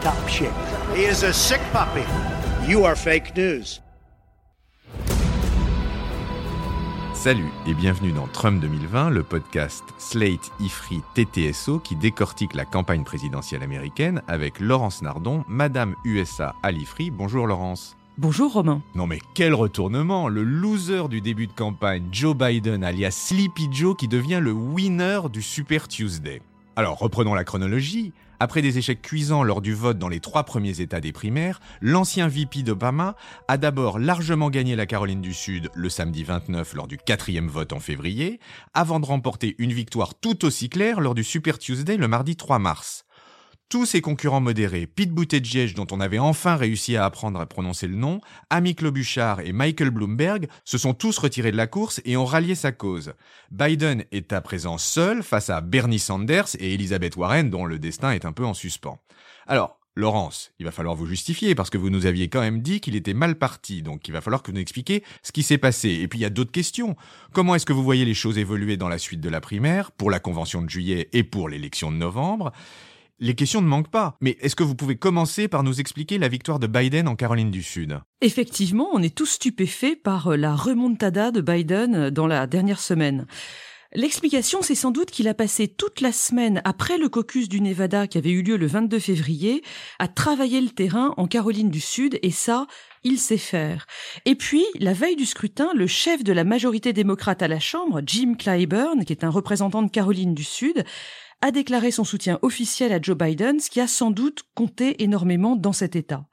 top shape. He is a sick puppy. You are fake news. Salut et bienvenue dans Trump 2020, le podcast Slate Ifri TTSO qui décortique la campagne présidentielle américaine avec Laurence Nardon, Madame USA à l'Ifri. Bonjour Laurence. Bonjour Romain. Non mais quel retournement Le loser du début de campagne, Joe Biden alias Sleepy Joe qui devient le winner du Super Tuesday. Alors reprenons la chronologie. Après des échecs cuisants lors du vote dans les trois premiers États des primaires, l'ancien VP d'Obama a d'abord largement gagné la Caroline du Sud le samedi 29 lors du quatrième vote en février, avant de remporter une victoire tout aussi claire lors du Super Tuesday le mardi 3 mars. Tous ses concurrents modérés, Pete Buttigieg dont on avait enfin réussi à apprendre à prononcer le nom, Amy Klobuchar et Michael Bloomberg se sont tous retirés de la course et ont rallié sa cause. Biden est à présent seul face à Bernie Sanders et Elizabeth Warren dont le destin est un peu en suspens. Alors, Laurence, il va falloir vous justifier parce que vous nous aviez quand même dit qu'il était mal parti, donc il va falloir que vous nous expliquiez ce qui s'est passé. Et puis il y a d'autres questions. Comment est-ce que vous voyez les choses évoluer dans la suite de la primaire, pour la convention de juillet et pour l'élection de novembre? Les questions ne manquent pas, mais est-ce que vous pouvez commencer par nous expliquer la victoire de Biden en Caroline du Sud? Effectivement, on est tous stupéfaits par euh, la remontada de Biden euh, dans la dernière semaine. L'explication, c'est sans doute qu'il a passé toute la semaine après le caucus du Nevada qui avait eu lieu le 22 février à travailler le terrain en Caroline du Sud et ça, il sait faire. Et puis, la veille du scrutin, le chef de la majorité démocrate à la Chambre, Jim Clyburn, qui est un représentant de Caroline du Sud, a déclaré son soutien officiel à Joe Biden, ce qui a sans doute compté énormément dans cet État.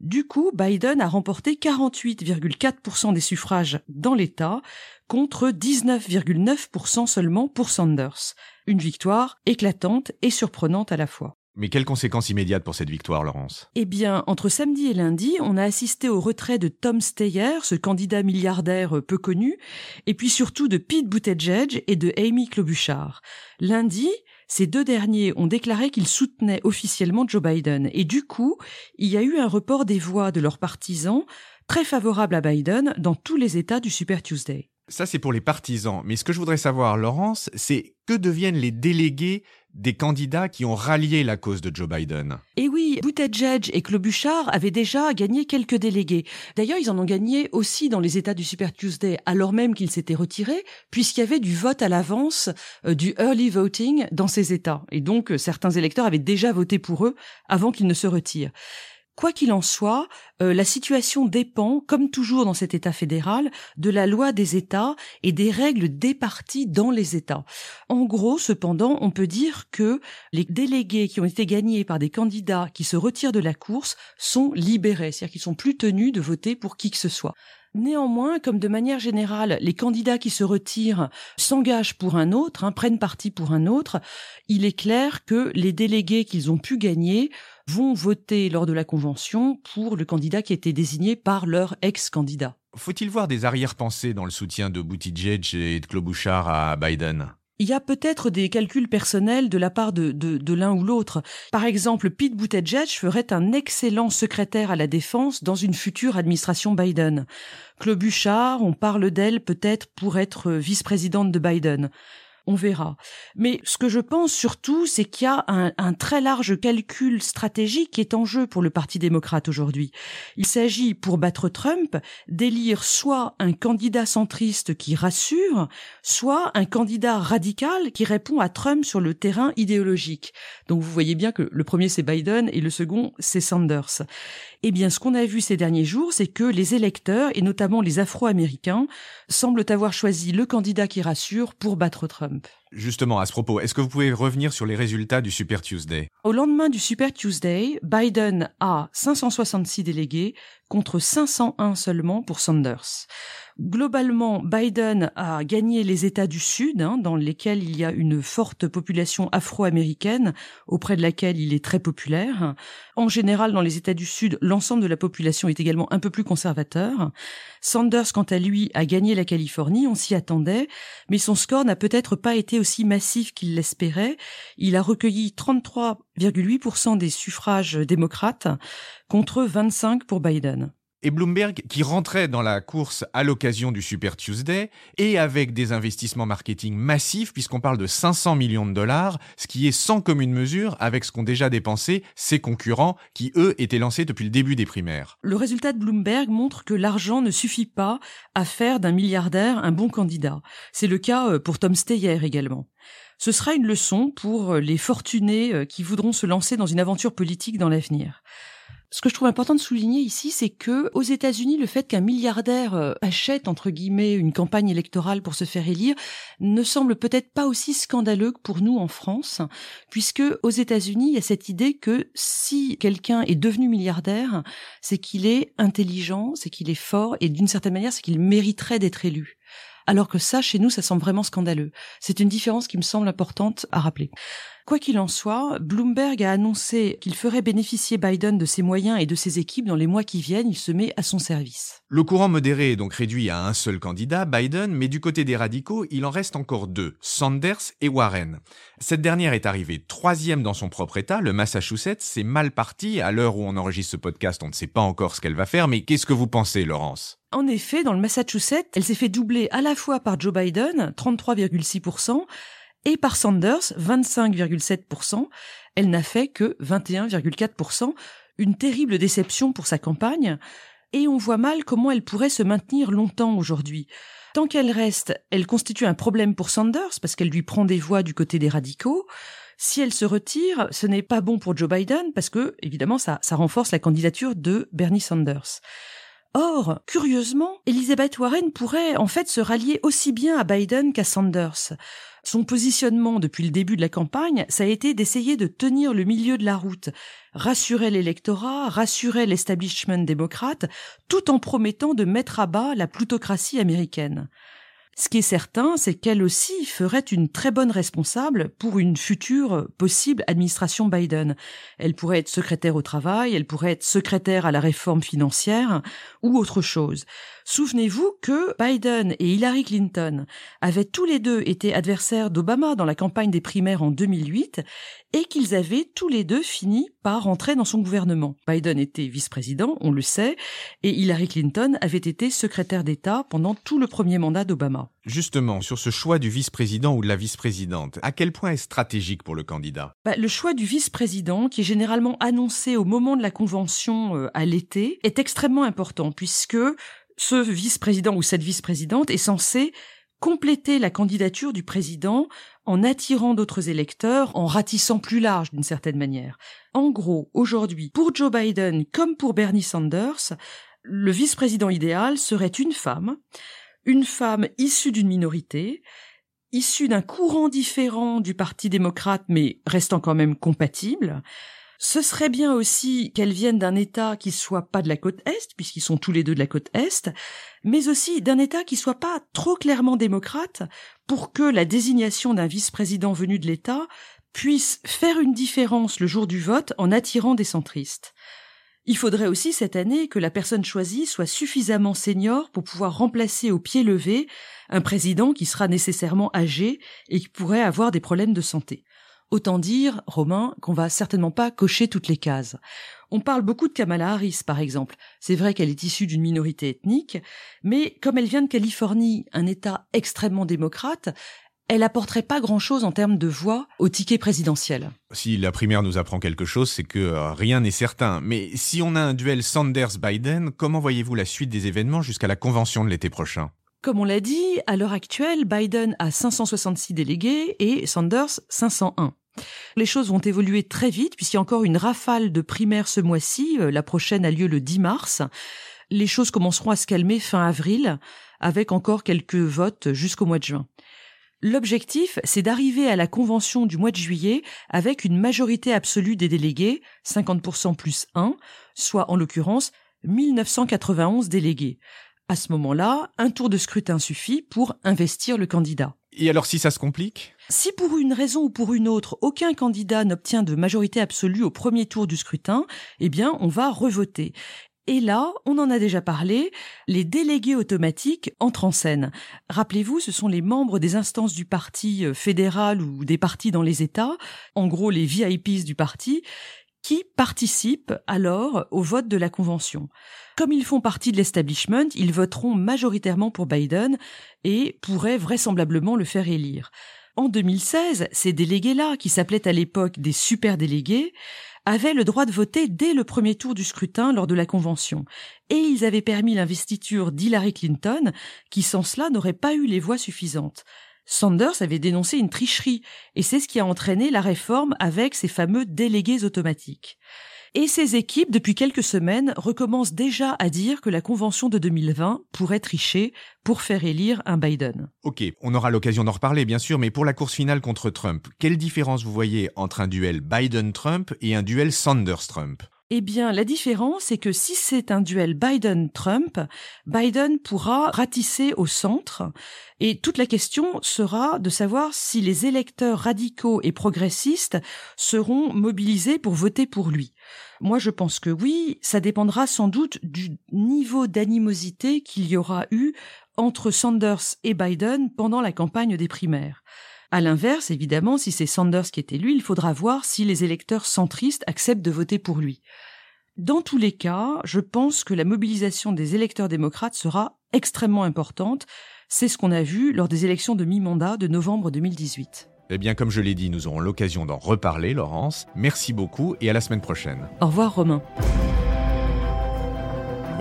Du coup, Biden a remporté 48,4% des suffrages dans l'État contre 19,9% seulement pour Sanders. Une victoire éclatante et surprenante à la fois. Mais quelles conséquences immédiates pour cette victoire, Laurence? Eh bien, entre samedi et lundi, on a assisté au retrait de Tom Steyer, ce candidat milliardaire peu connu, et puis surtout de Pete Buttigieg et de Amy Klobuchar. Lundi, ces deux derniers ont déclaré qu'ils soutenaient officiellement Joe Biden, et du coup, il y a eu un report des voix de leurs partisans très favorable à Biden dans tous les États du Super Tuesday. Ça, c'est pour les partisans. Mais ce que je voudrais savoir, Laurence, c'est que deviennent les délégués des candidats qui ont rallié la cause de Joe Biden Et oui, Buttigieg et Klobuchar avaient déjà gagné quelques délégués. D'ailleurs, ils en ont gagné aussi dans les États du Super Tuesday, alors même qu'ils s'étaient retirés, puisqu'il y avait du vote à l'avance, euh, du early voting dans ces États. Et donc, euh, certains électeurs avaient déjà voté pour eux avant qu'ils ne se retirent. Quoi qu'il en soit, euh, la situation dépend, comme toujours dans cet État fédéral, de la loi des États et des règles des partis dans les États. En gros, cependant, on peut dire que les délégués qui ont été gagnés par des candidats qui se retirent de la course sont libérés, c'est-à-dire qu'ils sont plus tenus de voter pour qui que ce soit. Néanmoins, comme de manière générale, les candidats qui se retirent s'engagent pour un autre, hein, prennent parti pour un autre, il est clair que les délégués qu'ils ont pu gagner vont voter lors de la convention pour le candidat qui a été désigné par leur ex-candidat. Faut-il voir des arrière-pensées dans le soutien de Buttigieg et de Klobuchar à Biden? Il y a peut-être des calculs personnels de la part de, de, de l'un ou l'autre. Par exemple, Pete Buttigieg ferait un excellent secrétaire à la défense dans une future administration Biden. Klobuchar, on parle d'elle peut-être pour être vice-présidente de Biden. On verra. Mais ce que je pense surtout, c'est qu'il y a un, très large calcul stratégique qui est en jeu pour le Parti démocrate aujourd'hui. Il s'agit, pour battre Trump, d'élire soit un candidat centriste qui rassure, soit un candidat radical qui répond à Trump sur le terrain idéologique. Donc vous voyez bien que le premier c'est Biden et le second c'est Sanders. Eh bien, ce qu'on a vu ces derniers jours, c'est que les électeurs, et notamment les Afro-Américains, semblent avoir choisi le candidat qui rassure pour battre Trump. jump Justement, à ce propos, est-ce que vous pouvez revenir sur les résultats du Super Tuesday? Au lendemain du Super Tuesday, Biden a 566 délégués contre 501 seulement pour Sanders. Globalement, Biden a gagné les États du Sud, hein, dans lesquels il y a une forte population afro-américaine, auprès de laquelle il est très populaire. En général, dans les États du Sud, l'ensemble de la population est également un peu plus conservateur. Sanders, quant à lui, a gagné la Californie, on s'y attendait, mais son score n'a peut-être pas été aussi massif qu'il l'espérait. Il a recueilli 33,8% des suffrages démocrates contre 25 pour Biden et Bloomberg qui rentrait dans la course à l'occasion du Super Tuesday et avec des investissements marketing massifs puisqu'on parle de 500 millions de dollars, ce qui est sans commune mesure avec ce qu'ont déjà dépensé ses concurrents qui eux étaient lancés depuis le début des primaires. Le résultat de Bloomberg montre que l'argent ne suffit pas à faire d'un milliardaire un bon candidat. C'est le cas euh, pour Tom Steyer également. Ce sera une leçon pour euh, les fortunés euh, qui voudront se lancer dans une aventure politique dans l'avenir. Ce que je trouve important de souligner ici, c'est que aux États-Unis, le fait qu'un milliardaire euh, achète entre guillemets une campagne électorale pour se faire élire ne semble peut-être pas aussi scandaleux que pour nous en France, puisque aux États-Unis, il y a cette idée que si quelqu'un est devenu milliardaire, c'est qu'il est intelligent, c'est qu'il est fort et d'une certaine manière, c'est qu'il mériterait d'être élu alors que ça, chez nous, ça semble vraiment scandaleux. C'est une différence qui me semble importante à rappeler. Quoi qu'il en soit, Bloomberg a annoncé qu'il ferait bénéficier Biden de ses moyens et de ses équipes dans les mois qui viennent. Il se met à son service. Le courant modéré est donc réduit à un seul candidat, Biden, mais du côté des radicaux, il en reste encore deux, Sanders et Warren. Cette dernière est arrivée troisième dans son propre État, le Massachusetts. C'est mal parti. À l'heure où on enregistre ce podcast, on ne sait pas encore ce qu'elle va faire, mais qu'est-ce que vous pensez, Laurence? En effet, dans le Massachusetts, elle s'est fait doubler à la fois par Joe Biden, 33,6%, et par Sanders, 25,7%. Elle n'a fait que 21,4%. Une terrible déception pour sa campagne. Et on voit mal comment elle pourrait se maintenir longtemps aujourd'hui. Tant qu'elle reste, elle constitue un problème pour Sanders parce qu'elle lui prend des voix du côté des radicaux. Si elle se retire, ce n'est pas bon pour Joe Biden parce que, évidemment, ça, renforce la candidature de Bernie Sanders. Or, curieusement, Elizabeth Warren pourrait en fait se rallier aussi bien à Biden qu'à Sanders. Son positionnement depuis le début de la campagne, ça a été d'essayer de tenir le milieu de la route, rassurer l'électorat, rassurer l'establishment démocrate, tout en promettant de mettre à bas la plutocratie américaine. Ce qui est certain, c'est qu'elle aussi ferait une très bonne responsable pour une future possible administration Biden. Elle pourrait être secrétaire au travail, elle pourrait être secrétaire à la réforme financière ou autre chose. Souvenez-vous que Biden et Hillary Clinton avaient tous les deux été adversaires d'Obama dans la campagne des primaires en 2008 et qu'ils avaient tous les deux fini par rentrer dans son gouvernement. Biden était vice-président, on le sait, et Hillary Clinton avait été secrétaire d'État pendant tout le premier mandat d'Obama. Justement, sur ce choix du vice-président ou de la vice-présidente, à quel point est stratégique pour le candidat? Bah, Le choix du vice-président, qui est généralement annoncé au moment de la convention euh, à l'été, est extrêmement important puisque ce vice-président ou cette vice-présidente est censé compléter la candidature du président en attirant d'autres électeurs, en ratissant plus large d'une certaine manière. En gros, aujourd'hui, pour Joe Biden comme pour Bernie Sanders, le vice-président idéal serait une femme, une femme issue d'une minorité, issue d'un courant différent du Parti démocrate mais restant quand même compatible, ce serait bien aussi qu'elles viennent d'un État qui soit pas de la côte Est, puisqu'ils sont tous les deux de la côte Est, mais aussi d'un État qui soit pas trop clairement démocrate pour que la désignation d'un vice-président venu de l'État puisse faire une différence le jour du vote en attirant des centristes. Il faudrait aussi cette année que la personne choisie soit suffisamment senior pour pouvoir remplacer au pied levé un président qui sera nécessairement âgé et qui pourrait avoir des problèmes de santé. Autant dire, Romain, qu'on va certainement pas cocher toutes les cases. On parle beaucoup de Kamala Harris, par exemple. C'est vrai qu'elle est issue d'une minorité ethnique, mais comme elle vient de Californie, un État extrêmement démocrate, elle apporterait pas grand-chose en termes de voix au ticket présidentiel. Si la primaire nous apprend quelque chose, c'est que euh, rien n'est certain. Mais si on a un duel Sanders-Biden, comment voyez-vous la suite des événements jusqu'à la convention de l'été prochain? Comme on l'a dit, à l'heure actuelle, Biden a 566 délégués et Sanders 501. Les choses vont évoluer très vite puisqu'il y a encore une rafale de primaires ce mois-ci. Euh, la prochaine a lieu le 10 mars. Les choses commenceront à se calmer fin avril avec encore quelques votes jusqu'au mois de juin. L'objectif, c'est d'arriver à la convention du mois de juillet avec une majorité absolue des délégués, 50% plus 1, soit en l'occurrence 1991 délégués. À ce moment-là, un tour de scrutin suffit pour investir le candidat. Et alors si ça se complique? Si pour une raison ou pour une autre, aucun candidat n'obtient de majorité absolue au premier tour du scrutin, eh bien, on va revoter. Et là, on en a déjà parlé, les délégués automatiques entrent en scène. Rappelez-vous, ce sont les membres des instances du parti euh, fédéral ou des partis dans les États, en gros les VIPs du parti, qui participent alors au vote de la Convention. Comme ils font partie de l'establishment, ils voteront majoritairement pour Biden et pourraient vraisemblablement le faire élire. En 2016, ces délégués-là, qui s'appelaient à l'époque des super délégués, avaient le droit de voter dès le premier tour du scrutin lors de la convention, et ils avaient permis l'investiture d'Hillary Clinton, qui sans cela n'aurait pas eu les voix suffisantes. Sanders avait dénoncé une tricherie, et c'est ce qui a entraîné la réforme avec ces fameux délégués automatiques. Et ces équipes, depuis quelques semaines, recommencent déjà à dire que la convention de 2020 pourrait tricher pour faire élire un Biden. Ok, on aura l'occasion d'en reparler bien sûr, mais pour la course finale contre Trump, quelle différence vous voyez entre un duel Biden-Trump et un duel Sanders-Trump? Eh bien, la différence, c'est que si c'est un duel Biden-Trump, Biden pourra ratisser au centre et toute la question sera de savoir si les électeurs radicaux et progressistes seront mobilisés pour voter pour lui. Moi, je pense que oui, ça dépendra sans doute du niveau d'animosité qu'il y aura eu entre Sanders et Biden pendant la campagne des primaires. À l'inverse, évidemment, si c'est Sanders qui est élu, il faudra voir si les électeurs centristes acceptent de voter pour lui. Dans tous les cas, je pense que la mobilisation des électeurs démocrates sera extrêmement importante. C'est ce qu'on a vu lors des élections de mi-mandat de novembre 2018. Eh bien, comme je l'ai dit, nous aurons l'occasion d'en reparler, Laurence. Merci beaucoup et à la semaine prochaine. Au revoir, Romain.